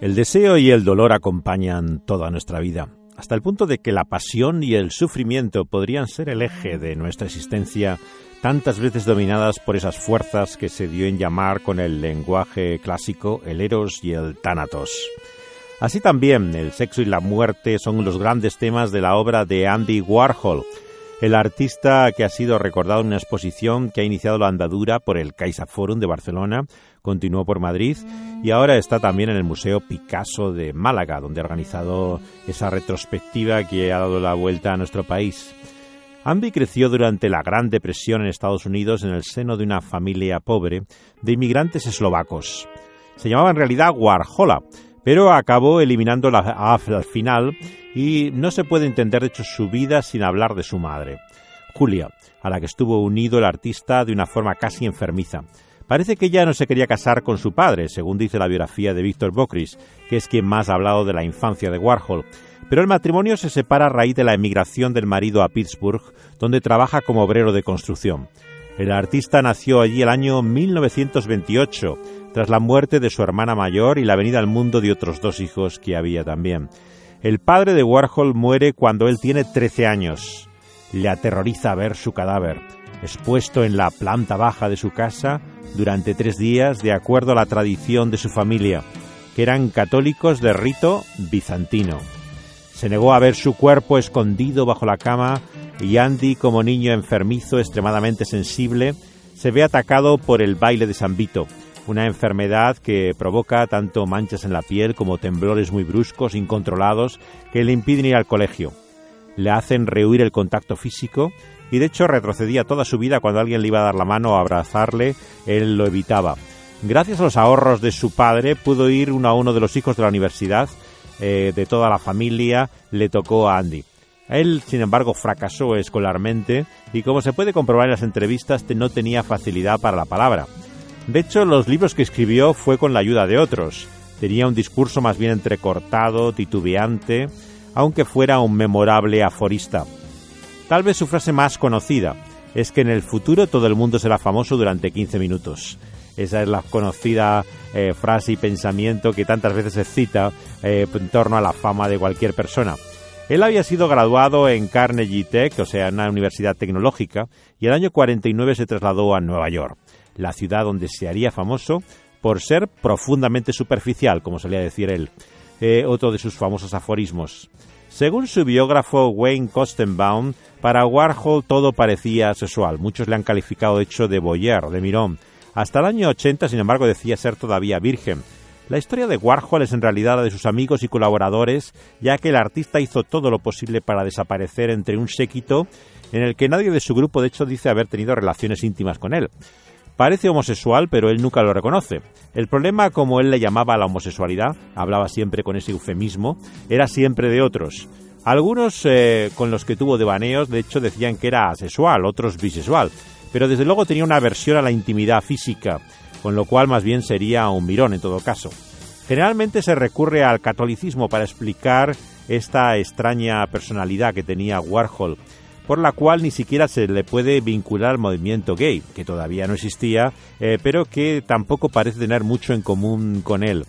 El deseo y el dolor acompañan toda nuestra vida, hasta el punto de que la pasión y el sufrimiento podrían ser el eje de nuestra existencia, tantas veces dominadas por esas fuerzas que se dio en llamar con el lenguaje clásico el eros y el tánatos. Así también, el sexo y la muerte son los grandes temas de la obra de Andy Warhol, el artista que ha sido recordado en una exposición que ha iniciado la andadura por el Caixa Forum de Barcelona, continuó por Madrid y ahora está también en el Museo Picasso de Málaga, donde ha organizado esa retrospectiva que ha dado la vuelta a nuestro país. Ambi creció durante la Gran Depresión en Estados Unidos en el seno de una familia pobre de inmigrantes eslovacos. Se llamaba en realidad Warhola, pero acabó eliminando la al final y no se puede entender de hecho su vida sin hablar de su madre, Julia, a la que estuvo unido el artista de una forma casi enfermiza. Parece que ella no se quería casar con su padre, según dice la biografía de Víctor Bocris, que es quien más ha hablado de la infancia de Warhol. Pero el matrimonio se separa a raíz de la emigración del marido a Pittsburgh, donde trabaja como obrero de construcción. El artista nació allí el año 1928, tras la muerte de su hermana mayor y la venida al mundo de otros dos hijos que había también. El padre de Warhol muere cuando él tiene 13 años. Le aterroriza ver su cadáver, expuesto en la planta baja de su casa durante tres días de acuerdo a la tradición de su familia, que eran católicos de rito bizantino. Se negó a ver su cuerpo escondido bajo la cama y Andy, como niño enfermizo extremadamente sensible, se ve atacado por el baile de San Vito, una enfermedad que provoca tanto manchas en la piel como temblores muy bruscos, incontrolados, que le impiden ir al colegio. Le hacen rehuir el contacto físico y de hecho retrocedía toda su vida cuando alguien le iba a dar la mano o abrazarle, él lo evitaba. Gracias a los ahorros de su padre pudo ir uno a uno de los hijos de la universidad, eh, de toda la familia, le tocó a Andy. Él, sin embargo, fracasó escolarmente y como se puede comprobar en las entrevistas, no tenía facilidad para la palabra. De hecho, los libros que escribió fue con la ayuda de otros. Tenía un discurso más bien entrecortado, titubeante, aunque fuera un memorable aforista. Tal vez su frase más conocida es que en el futuro todo el mundo será famoso durante 15 minutos. Esa es la conocida eh, frase y pensamiento que tantas veces se cita eh, en torno a la fama de cualquier persona. Él había sido graduado en Carnegie Tech, o sea, en una universidad tecnológica, y el año 49 se trasladó a Nueva York la ciudad donde se haría famoso por ser profundamente superficial, como solía decir él, eh, otro de sus famosos aforismos. Según su biógrafo Wayne Kostenbaum, para Warhol todo parecía sexual. Muchos le han calificado de hecho de boyer, de mirón. Hasta el año 80, sin embargo, decía ser todavía virgen. La historia de Warhol es en realidad la de sus amigos y colaboradores, ya que el artista hizo todo lo posible para desaparecer entre un séquito en el que nadie de su grupo de hecho dice haber tenido relaciones íntimas con él. Parece homosexual, pero él nunca lo reconoce. El problema, como él le llamaba a la homosexualidad, hablaba siempre con ese eufemismo, era siempre de otros. Algunos eh, con los que tuvo devaneos, de hecho, decían que era asexual, otros bisexual, pero desde luego tenía una aversión a la intimidad física, con lo cual más bien sería un mirón en todo caso. Generalmente se recurre al catolicismo para explicar esta extraña personalidad que tenía Warhol, por la cual ni siquiera se le puede vincular al movimiento gay, que todavía no existía, eh, pero que tampoco parece tener mucho en común con él.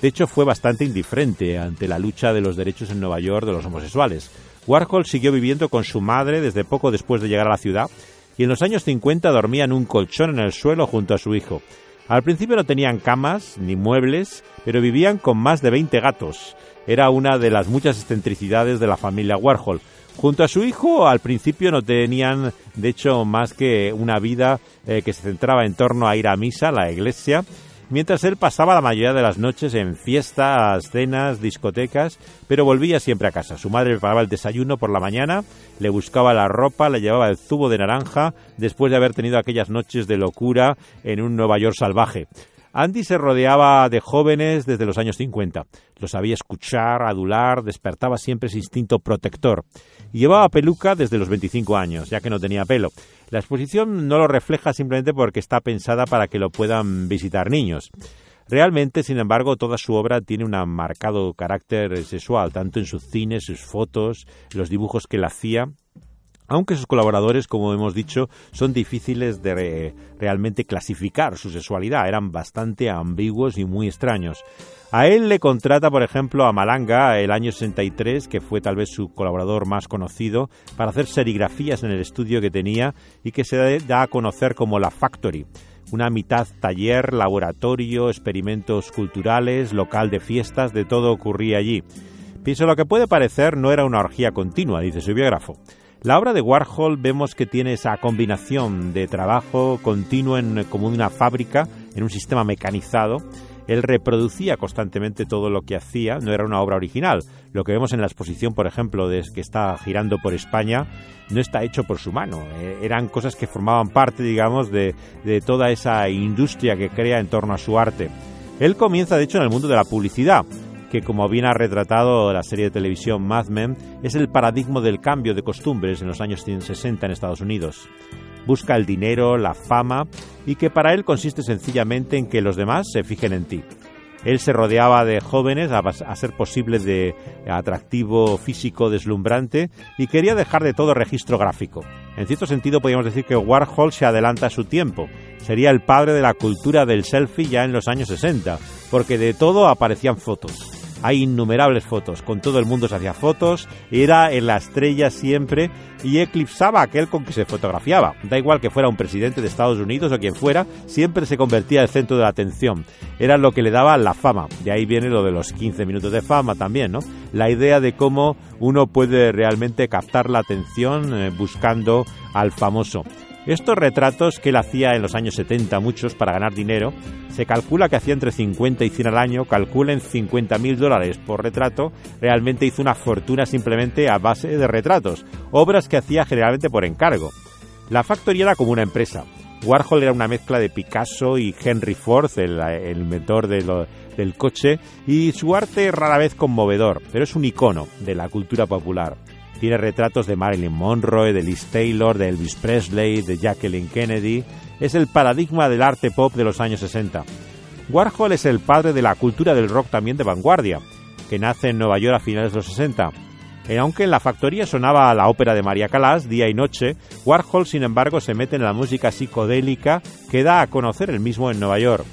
De hecho, fue bastante indiferente ante la lucha de los derechos en Nueva York de los homosexuales. Warhol siguió viviendo con su madre desde poco después de llegar a la ciudad y en los años 50 dormía en un colchón en el suelo junto a su hijo. Al principio no tenían camas ni muebles, pero vivían con más de 20 gatos. Era una de las muchas excentricidades de la familia Warhol. Junto a su hijo, al principio no tenían, de hecho, más que una vida eh, que se centraba en torno a ir a misa, a la iglesia, mientras él pasaba la mayoría de las noches en fiestas, cenas, discotecas, pero volvía siempre a casa. Su madre preparaba el desayuno por la mañana, le buscaba la ropa, le llevaba el zubo de naranja, después de haber tenido aquellas noches de locura en un Nueva York salvaje. Andy se rodeaba de jóvenes desde los años 50. Los sabía escuchar, adular, despertaba siempre ese instinto protector llevaba peluca desde los 25 años, ya que no tenía pelo. La exposición no lo refleja simplemente porque está pensada para que lo puedan visitar niños. Realmente, sin embargo, toda su obra tiene un marcado carácter sexual, tanto en sus cines, sus fotos, los dibujos que él hacía. Aunque sus colaboradores, como hemos dicho, son difíciles de realmente clasificar su sexualidad, eran bastante ambiguos y muy extraños. A él le contrata, por ejemplo, a Malanga el año 63, que fue tal vez su colaborador más conocido, para hacer serigrafías en el estudio que tenía y que se da a conocer como la Factory. Una mitad taller, laboratorio, experimentos culturales, local de fiestas, de todo ocurría allí. Pienso lo que puede parecer no era una orgía continua, dice su biógrafo. La obra de Warhol vemos que tiene esa combinación de trabajo continuo en, como una fábrica, en un sistema mecanizado. Él reproducía constantemente todo lo que hacía, no era una obra original. Lo que vemos en la exposición, por ejemplo, de que está girando por España, no está hecho por su mano. Eh, eran cosas que formaban parte, digamos, de, de toda esa industria que crea en torno a su arte. Él comienza, de hecho, en el mundo de la publicidad que como bien ha retratado la serie de televisión Mad Men, es el paradigma del cambio de costumbres en los años 60 en Estados Unidos. Busca el dinero, la fama y que para él consiste sencillamente en que los demás se fijen en ti. Él se rodeaba de jóvenes a, ser posible de atractivo físico deslumbrante y quería dejar de todo registro gráfico. En cierto sentido podríamos decir que Warhol se adelanta a su tiempo. Sería el padre de la cultura del selfie ya en los años 60, porque de todo aparecían fotos hay innumerables fotos, con todo el mundo se hacía fotos, era en la estrella siempre y eclipsaba aquel con que se fotografiaba. Da igual que fuera un presidente de Estados Unidos o quien fuera, siempre se convertía en el centro de la atención. Era lo que le daba la fama. De ahí viene lo de los 15 minutos de fama también, ¿no? La idea de cómo uno puede realmente captar la atención eh, buscando al famoso. Estos retratos que él hacía en los años 70, muchos para ganar dinero, se calcula que hacía entre 50 y 100 al año, calculen 50 mil dólares por retrato, realmente hizo una fortuna simplemente a base de retratos, obras que hacía generalmente por encargo. La factoría era como una empresa. Warhol era una mezcla de Picasso y Henry Ford, el, inventor del coche, y su arte rara vez conmovedor, pero es un icono de la cultura popular. Tiene retratos de Marilyn Monroe, de Liz Taylor, de Elvis Presley, de Jacqueline Kennedy. Es el paradigma del arte pop de los años 60. Warhol es el padre de la cultura del rock también de vanguardia, que nace en Nueva York a finales de los 60. Y eh, aunque en la factoría sonaba la ópera de María Callas día y noche, Warhol, sin embargo, se mete en la música psicodélica que da a conocer el mismo en Nueva York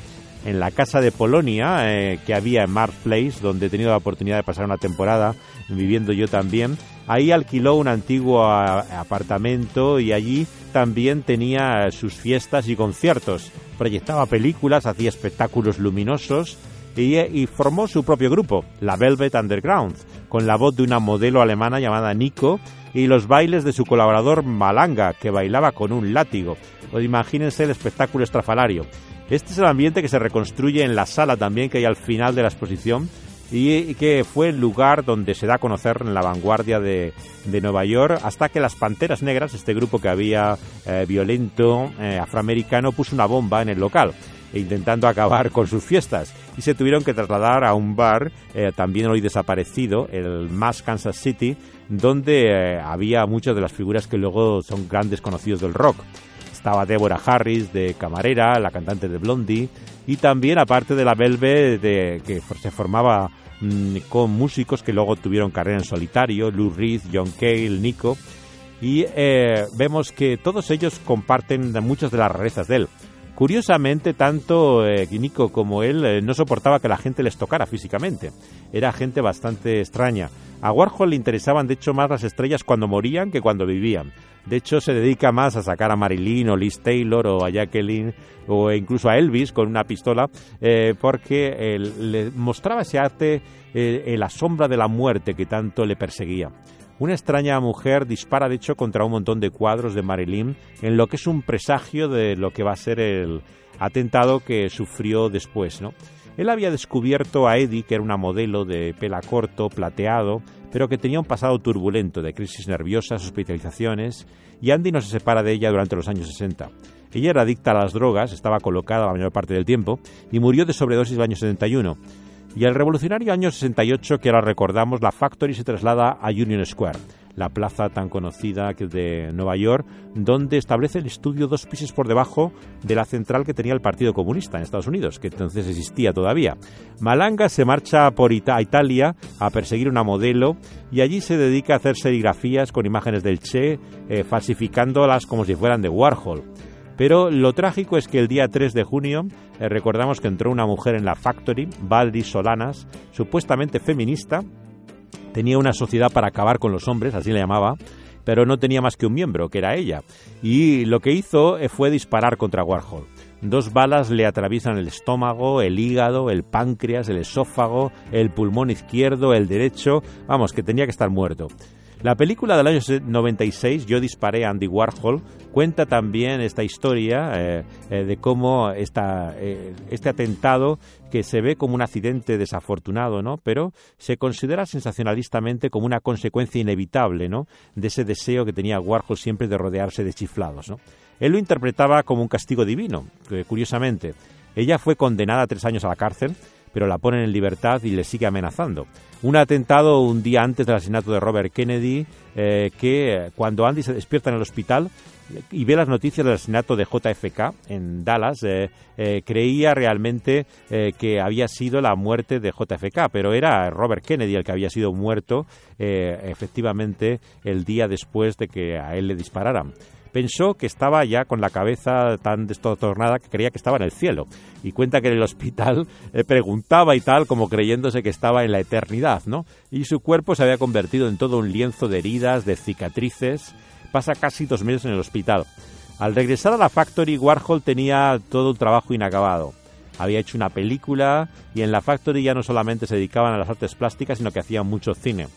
en la casa de Polonia eh, que había en Mars Place, donde he tenido la oportunidad de pasar una temporada viviendo yo también. Ahí alquiló un antiguo apartamento y allí también tenía sus fiestas y conciertos. Proyectaba películas, hacía espectáculos luminosos y, formó su propio grupo, la Velvet Underground, con la voz de una modelo alemana llamada Nico y los bailes de su colaborador Malanga, que bailaba con un látigo. Pues imagínense el espectáculo estrafalario. Este es el ambiente que se reconstruye en la sala también que hay al final de la exposición y que fue el lugar donde se da a conocer en la vanguardia de, Nueva York hasta que las Panteras Negras, este grupo que había eh, violento eh, afroamericano, puso una bomba en el local intentando acabar con sus fiestas y se tuvieron que trasladar a un bar eh, también hoy desaparecido, el Mass Kansas City, donde había muchas de las figuras que luego son grandes conocidos del rock. Estaba Deborah Harris de camarera, la cantante de Blondie, y también aparte de la Velvet de, que se formaba mm, con músicos que luego tuvieron carrera en solitario, Lou Reed, John Cale, Nico, y eh, vemos que todos ellos comparten muchas de las rarezas de él. Curiosamente, tanto eh, Nico como él eh, no soportaba que la gente les tocara físicamente. Era gente bastante extraña. A Warhol le interesaban, de hecho, más las estrellas cuando morían que cuando vivían. De hecho, se dedica más a sacar a Marilyn o Liz Taylor o a Jacqueline o incluso a Elvis con una pistola, eh, porque le mostraba ese arte la sombra de la muerte que tanto le perseguía. Una extraña mujer dispara, de hecho, contra un montón de cuadros de Marilyn en lo que es un presagio de lo que va a ser el atentado que sufrió después, ¿no? Él había descubierto a Eddie, que era una modelo de pela corto, plateado, pero que tenía un pasado turbulento de crisis nerviosas, hospitalizaciones, y Andy no se separa de ella durante los años 60. Ella era adicta a las drogas, estaba colocada la mayor parte del tiempo, y murió de sobredosis en el año 71. Y el revolucionario año 68, que ahora recordamos, la Factory se traslada a Union Square. la plaza tan conocida de Nueva York, donde establece el estudio dos pisos por debajo de la central que tenía el Partido Comunista en Estados Unidos, que entonces existía todavía. Malanga se marcha por a Italia a perseguir una modelo y allí se dedica a hacer serigrafías con imágenes del Che, eh, falsificándolas como si fueran de Warhol. Pero lo trágico es que el día 3 de junio eh, recordamos que entró una mujer en la Factory, Valdis Solanas, supuestamente feminista, tenía una sociedad para acabar con los hombres, así le llamaba, pero no tenía más que un miembro, que era ella. Y lo que hizo eh, fue disparar contra Warhol. Dos balas le atraviesan el estómago, el hígado, el páncreas, el esófago, el pulmón izquierdo, el derecho, vamos, que tenía que estar muerto. La película del año 96, Yo disparé a Andy Warhol, cuenta también esta historia eh, eh, de cómo eh, este atentado, que se ve como un accidente desafortunado, ¿no? pero se considera sensacionalistamente como una consecuencia inevitable ¿no? de ese deseo que tenía Warhol siempre de rodearse de chiflados. ¿no? Él lo interpretaba como un castigo divino, curiosamente. Ella fue condenada a tres años a la cárcel, pero la ponen en libertad y le sigue amenazando. Un atentado un día antes del asesinato de Robert Kennedy, que cuando Andy se despierta en el hospital, y ve las noticias del asesinato de JFK en Dallas, eh, eh, creía realmente eh, que había sido la muerte de JFK, pero era Robert Kennedy el que había sido muerto efectivamente el día después de que a él le dispararan pensó que estaba ya con la cabeza tan destornada que creía que estaba en el cielo. Y cuenta que en el hospital preguntaba y tal, como creyéndose que estaba en la eternidad, ¿no? Y su cuerpo se había convertido en todo un lienzo de heridas, de cicatrices, pasa casi dos meses en el hospital. Al regresar a la Factory, Warhol tenía todo un trabajo inacabado. Había hecho una película y en la Factory ya no solamente se dedicaban a las artes plásticas, sino que hacían mucho cine.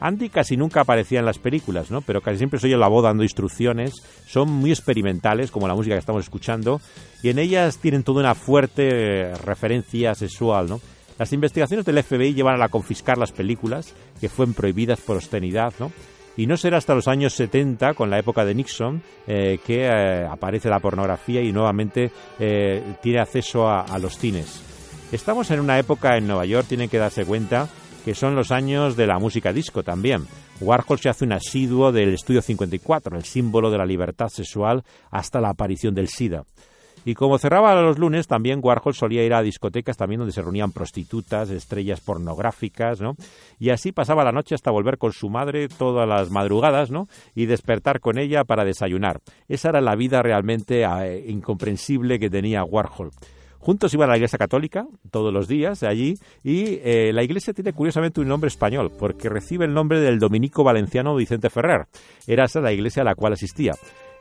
Andy casi nunca aparecía en las películas, ¿no? Pero casi siempre soy oye la voz dando instrucciones. Son muy experimentales, como la música que estamos escuchando, y en ellas tienen toda una fuerte referencia sexual, ¿no? Las investigaciones del FBI llevan a confiscar las películas, que fueron prohibidas por obscenidad, ¿no? Y no será hasta los años 70, con la época de Nixon, eh, que eh, aparece la pornografía y nuevamente eh, tiene acceso a, los cines. Estamos en una época en Nueva York, tienen que darse cuenta que son los años de la música disco también. Warhol se hace un asiduo del Estudio 54, el símbolo de la libertad sexual hasta la aparición del SIDA. Y como cerraba los lunes, también Warhol solía ir a discotecas también donde se reunían prostitutas, estrellas pornográficas, ¿no? Y así pasaba la noche hasta volver con su madre todas las madrugadas, ¿no? Y despertar con ella para desayunar. Esa era la vida realmente eh, incomprensible que tenía Warhol. Juntos iban a la iglesia católica todos los días allí y eh, la iglesia tiene curiosamente un nombre español porque recibe el nombre del dominico valenciano Vicente Ferrer. Era esa la iglesia a la cual asistía.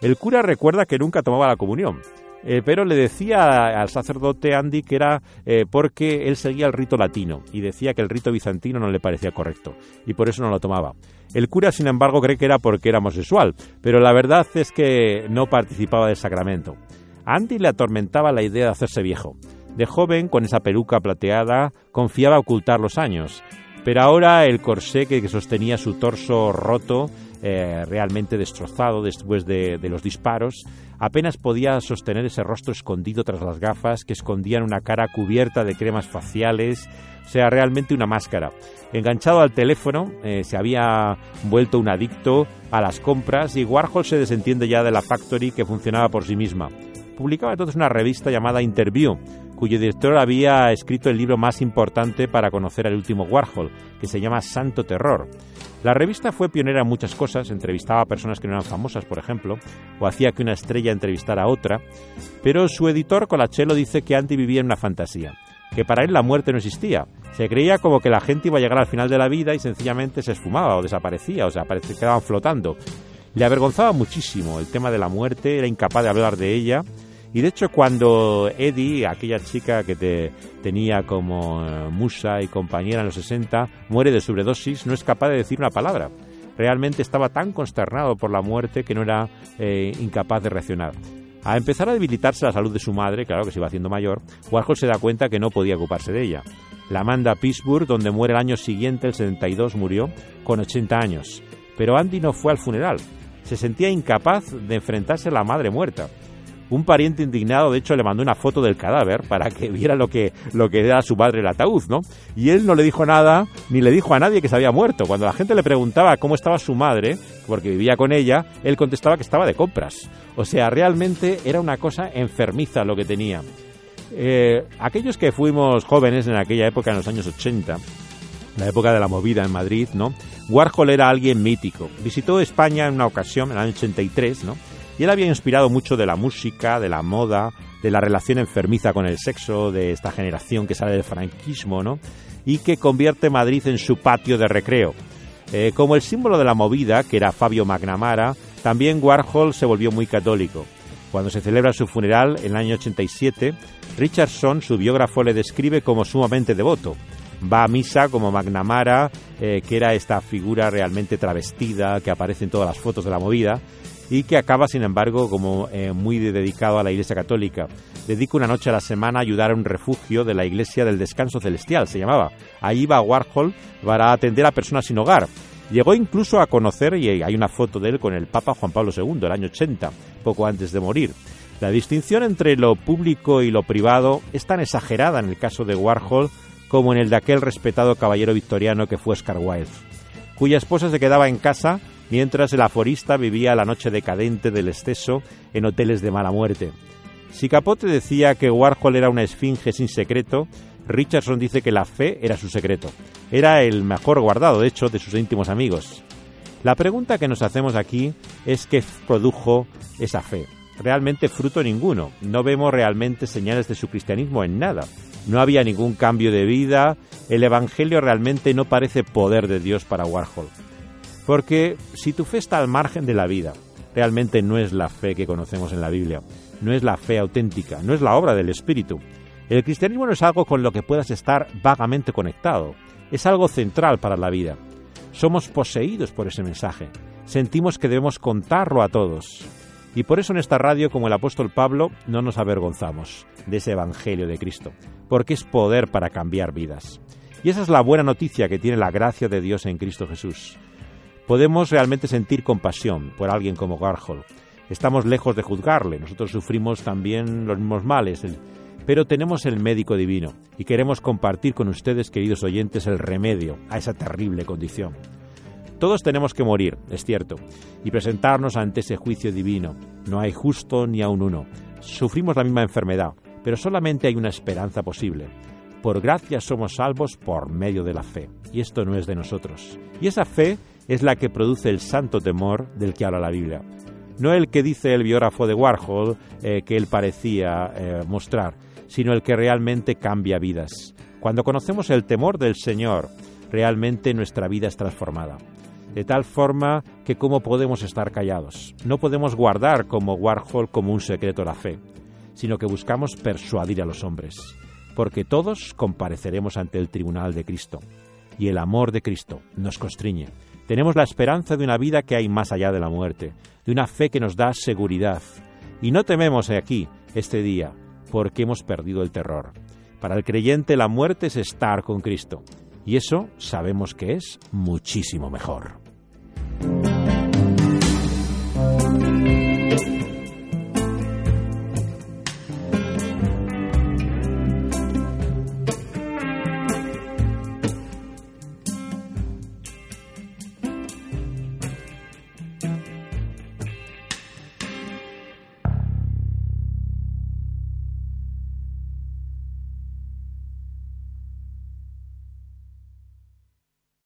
El cura recuerda que nunca tomaba la comunión eh, pero le decía al sacerdote Andy que era eh, porque él seguía el rito latino y decía que el rito bizantino no le parecía correcto y por eso no lo tomaba. El cura, sin embargo, cree que era porque era homosexual, pero la verdad es que no participaba del sacramento. A Andy le atormentaba la idea de hacerse viejo. De joven, con esa peluca plateada, confiaba ocultar los años, pero ahora el corsé que sostenía su torso roto eh, realmente destrozado después de, los disparos, apenas podía sostener ese rostro escondido tras las gafas que escondían una cara cubierta de cremas faciales, o sea, realmente una máscara. Enganchado al teléfono, eh, se había vuelto un adicto a las compras y Warhol se desentiende ya de la Factory que funcionaba por sí misma. Publicaba entonces una revista llamada Interview, cuyo director había escrito el libro más importante para conocer al último Warhol, que se llama Santo Terror. La revista fue pionera en muchas cosas, entrevistaba a personas que no eran famosas, por ejemplo, o hacía que una estrella entrevistara a otra, pero su editor Colachelo dice que Andy vivía en una fantasía, que para él la muerte no existía. Se creía como que la gente iba a llegar al final de la vida y sencillamente se esfumaba o desaparecía, o sea, quedaban flotando. Le avergonzaba muchísimo el tema de la muerte, era incapaz de hablar de ella, y de hecho, cuando Eddie, aquella chica que te tenía como eh, musa y compañera en los 60, muere de sobredosis, no es capaz de decir una palabra. Realmente estaba tan consternado por la muerte que no era eh, incapaz de reaccionar. A empezar a debilitarse la salud de su madre, claro que se iba haciendo mayor, Warhol se da cuenta que no podía ocuparse de ella. La manda a Pittsburgh, donde muere el año siguiente, el 72, murió con 80 años. Pero Andy no fue al funeral. Se sentía incapaz de enfrentarse a la madre muerta. Un pariente indignado, de hecho, le mandó una foto del cadáver para que viera lo que, lo que era su padre el ataúd, ¿no? Y él no le dijo nada, ni le dijo a nadie que se había muerto. Cuando la gente le preguntaba cómo estaba su madre, porque vivía con ella, él contestaba que estaba de compras. O sea, realmente era una cosa enfermiza lo que tenía. Eh, aquellos que fuimos jóvenes en aquella época, en los años 80, la época de la movida en Madrid, ¿no? Warhol era alguien mítico. Visitó España en una ocasión, en el año 83, ¿no? Y él había inspirado mucho de la música, de la moda, de la relación enfermiza con el sexo, de esta generación que sale del franquismo, ¿no? Y que convierte Madrid en su patio de recreo. Eh, como el símbolo de la movida, que era Fabio Magnamara, también Warhol se volvió muy católico. Cuando se celebra su funeral en el año 87, Richardson, su biógrafo, le describe como sumamente devoto. Va a misa como Magnamara, eh, que era esta figura realmente travestida que aparece en todas las fotos de la movida, y que acaba, sin embargo, como eh, muy dedicado a la Iglesia Católica. Dedica una noche a la semana a ayudar a un refugio de la Iglesia del Descanso Celestial, se llamaba. Ahí va Warhol para atender a personas sin hogar. Llegó incluso a conocer, y hay una foto de él con el Papa Juan Pablo II, el año 80, poco antes de morir. La distinción entre lo público y lo privado es tan exagerada en el caso de Warhol como en el de aquel respetado caballero victoriano que fue Oscar Wilde, cuya esposa se quedaba en casa mientras el aforista vivía la noche decadente del exceso en hoteles de mala muerte. Si Capote decía que Warhol era una esfinge sin secreto, Richardson dice que la fe era su secreto. Era el mejor guardado, de hecho, de sus íntimos amigos. La pregunta que nos hacemos aquí es qué produjo esa fe. Realmente fruto ninguno. No vemos realmente señales de su cristianismo en nada. No había ningún cambio de vida. El Evangelio realmente no parece poder de Dios para Warhol. Porque si tu fe está al margen de la vida, realmente no es la fe que conocemos en la Biblia, no es la fe auténtica, no es la obra del Espíritu. El cristianismo no es algo con lo que puedas estar vagamente conectado, es algo central para la vida. Somos poseídos por ese mensaje, sentimos que debemos contarlo a todos. Y por eso en esta radio, como el apóstol Pablo, no nos avergonzamos de ese Evangelio de Cristo, porque es poder para cambiar vidas. Y esa es la buena noticia que tiene la gracia de Dios en Cristo Jesús podemos realmente sentir compasión por alguien como Warhol. Estamos lejos de juzgarle, nosotros sufrimos también los mismos males, pero tenemos el médico divino y queremos compartir con ustedes, queridos oyentes, el remedio a esa terrible condición. Todos tenemos que morir, es cierto, y presentarnos ante ese juicio divino. No hay justo ni aun uno. Sufrimos la misma enfermedad, pero solamente hay una esperanza posible. Por gracia somos salvos por medio de la fe, y esto no es de nosotros. Y esa fe es la que produce el santo temor del que habla la Biblia. No el que dice el biógrafo de Warhol eh, que él parecía eh, mostrar, sino el que realmente cambia vidas. Cuando conocemos el temor del Señor, realmente nuestra vida es transformada. De tal forma que cómo podemos estar callados. No podemos guardar como Warhol como un secreto la fe, sino que buscamos persuadir a los hombres, porque todos compareceremos ante el tribunal de Cristo, y el amor de Cristo nos constriñe tenemos la esperanza de una vida que hay más allá de la muerte, de una fe que nos da seguridad. Y no tememos aquí, este día, porque hemos perdido el terror. Para el creyente la muerte es estar con Cristo. Y eso sabemos que es muchísimo mejor.